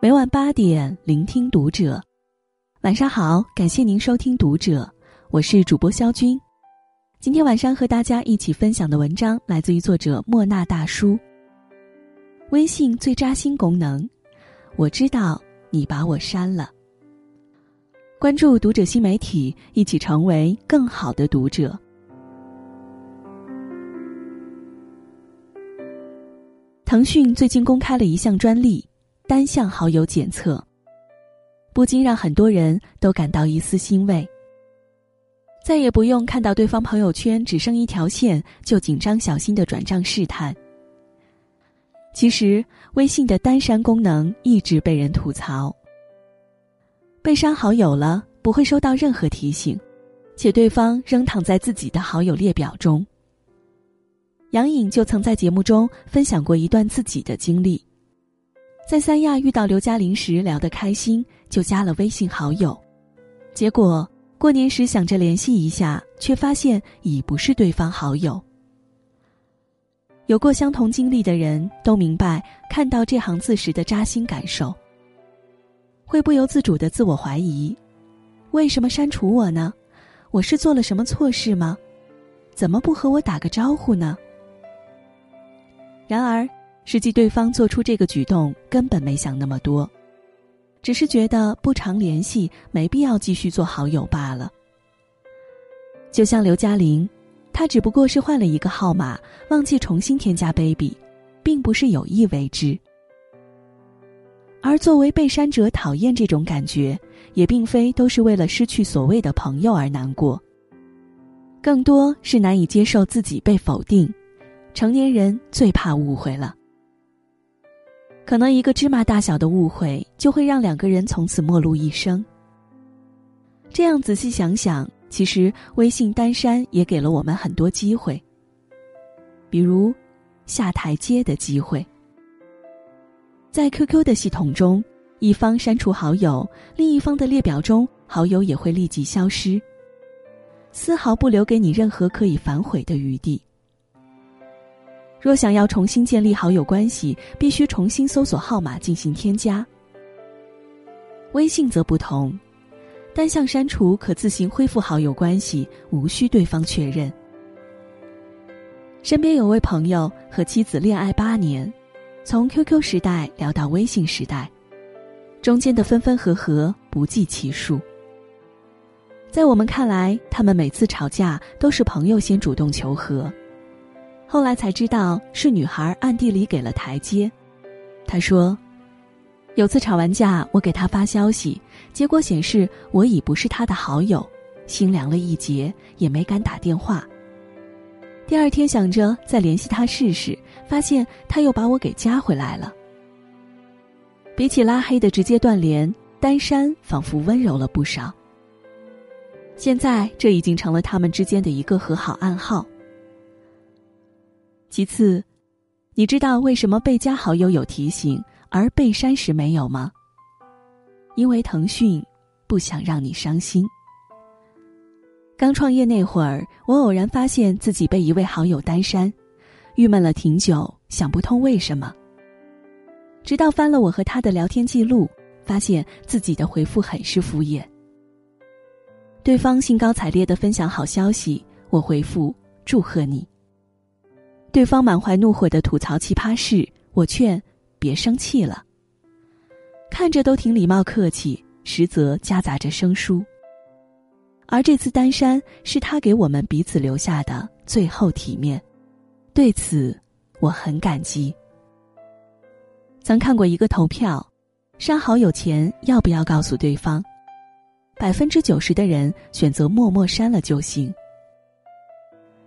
每晚八点，聆听读者。晚上好，感谢您收听读者，我是主播肖军。今天晚上和大家一起分享的文章来自于作者莫那大叔。微信最扎心功能，我知道你把我删了。关注读者新媒体，一起成为更好的读者。腾讯最近公开了一项专利。单向好友检测，不禁让很多人都感到一丝欣慰。再也不用看到对方朋友圈只剩一条线就紧张小心的转账试探。其实，微信的单删功能一直被人吐槽。被删好友了，不会收到任何提醒，且对方仍躺在自己的好友列表中。杨颖就曾在节目中分享过一段自己的经历。在三亚遇到刘嘉玲时聊得开心，就加了微信好友，结果过年时想着联系一下，却发现已不是对方好友。有过相同经历的人都明白看到这行字时的扎心感受，会不由自主的自我怀疑：为什么删除我呢？我是做了什么错事吗？怎么不和我打个招呼呢？然而。实际对方做出这个举动根本没想那么多，只是觉得不常联系，没必要继续做好友罢了。就像刘嘉玲，她只不过是换了一个号码，忘记重新添加 baby，并不是有意为之。而作为被删者，讨厌这种感觉，也并非都是为了失去所谓的朋友而难过，更多是难以接受自己被否定。成年人最怕误会了。可能一个芝麻大小的误会，就会让两个人从此陌路一生。这样仔细想想，其实微信单删也给了我们很多机会，比如下台阶的机会。在 QQ 的系统中，一方删除好友，另一方的列表中好友也会立即消失，丝毫不留给你任何可以反悔的余地。若想要重新建立好友关系，必须重新搜索号码进行添加。微信则不同，单向删除可自行恢复好友关系，无需对方确认。身边有位朋友和妻子恋爱八年，从 QQ 时代聊到微信时代，中间的分分合合不计其数。在我们看来，他们每次吵架都是朋友先主动求和。后来才知道是女孩暗地里给了台阶。他说：“有次吵完架，我给他发消息，结果显示我已不是他的好友，心凉了一截，也没敢打电话。第二天想着再联系他试试，发现他又把我给加回来了。比起拉黑的直接断联，单删仿佛温柔了不少。现在这已经成了他们之间的一个和好暗号。”其次，你知道为什么被加好友有提醒，而被删时没有吗？因为腾讯不想让你伤心。刚创业那会儿，我偶然发现自己被一位好友单删，郁闷了挺久，想不通为什么。直到翻了我和他的聊天记录，发现自己的回复很是敷衍。对方兴高采烈的分享好消息，我回复祝贺你。对方满怀怒火的吐槽奇葩事，我劝别生气了。看着都挺礼貌客气，实则夹杂着生疏。而这次单删是他给我们彼此留下的最后体面，对此我很感激。曾看过一个投票，删好友前要不要告诉对方？百分之九十的人选择默默删了就行。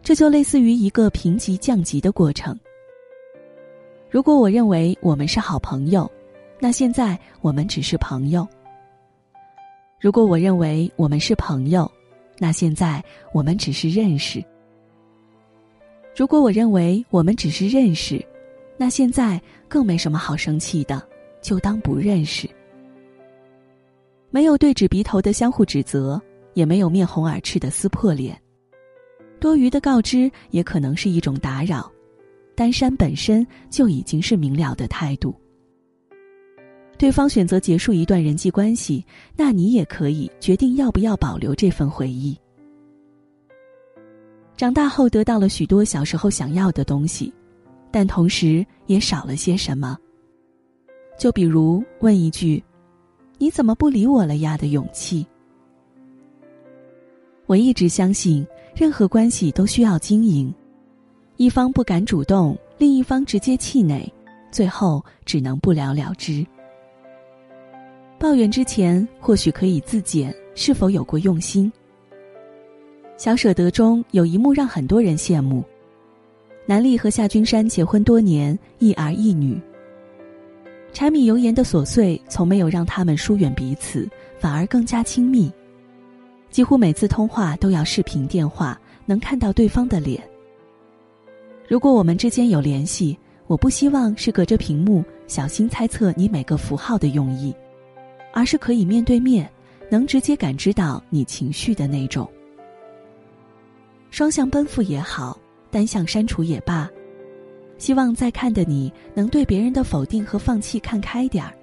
这就类似于一个评级降级的过程。如果我认为我们是好朋友，那现在我们只是朋友；如果我认为我们是朋友，那现在我们只是认识；如果我认为我们只是认识，那现在更没什么好生气的，就当不认识。没有对指鼻头的相互指责，也没有面红耳赤的撕破脸。多余的告知也可能是一种打扰，单删本身就已经是明了的态度。对方选择结束一段人际关系，那你也可以决定要不要保留这份回忆。长大后得到了许多小时候想要的东西，但同时也少了些什么。就比如问一句：“你怎么不理我了呀？”的勇气。我一直相信，任何关系都需要经营，一方不敢主动，另一方直接气馁，最后只能不了了之。抱怨之前，或许可以自检是否有过用心。小舍得中有一幕让很多人羡慕：南俪和夏君山结婚多年，一儿一女。柴米油盐的琐碎从没有让他们疏远彼此，反而更加亲密。几乎每次通话都要视频电话，能看到对方的脸。如果我们之间有联系，我不希望是隔着屏幕小心猜测你每个符号的用意。而是可以面对面，能直接感知到你情绪的那种。双向奔赴也好，单向删除也罢，希望在看的你能对别人的否定和放弃看开点儿。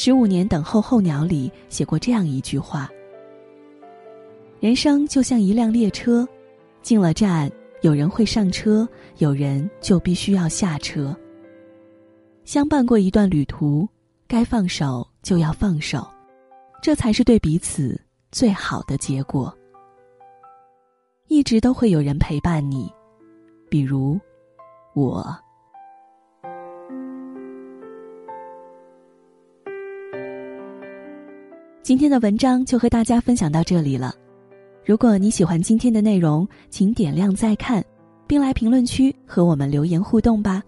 十五年等候候鸟里写过这样一句话：人生就像一辆列车，进了站，有人会上车，有人就必须要下车。相伴过一段旅途。该放手就要放手，这才是对彼此最好的结果。一直都会有人陪伴你，比如我。今天的文章就和大家分享到这里了。如果你喜欢今天的内容，请点亮再看，并来评论区和我们留言互动吧。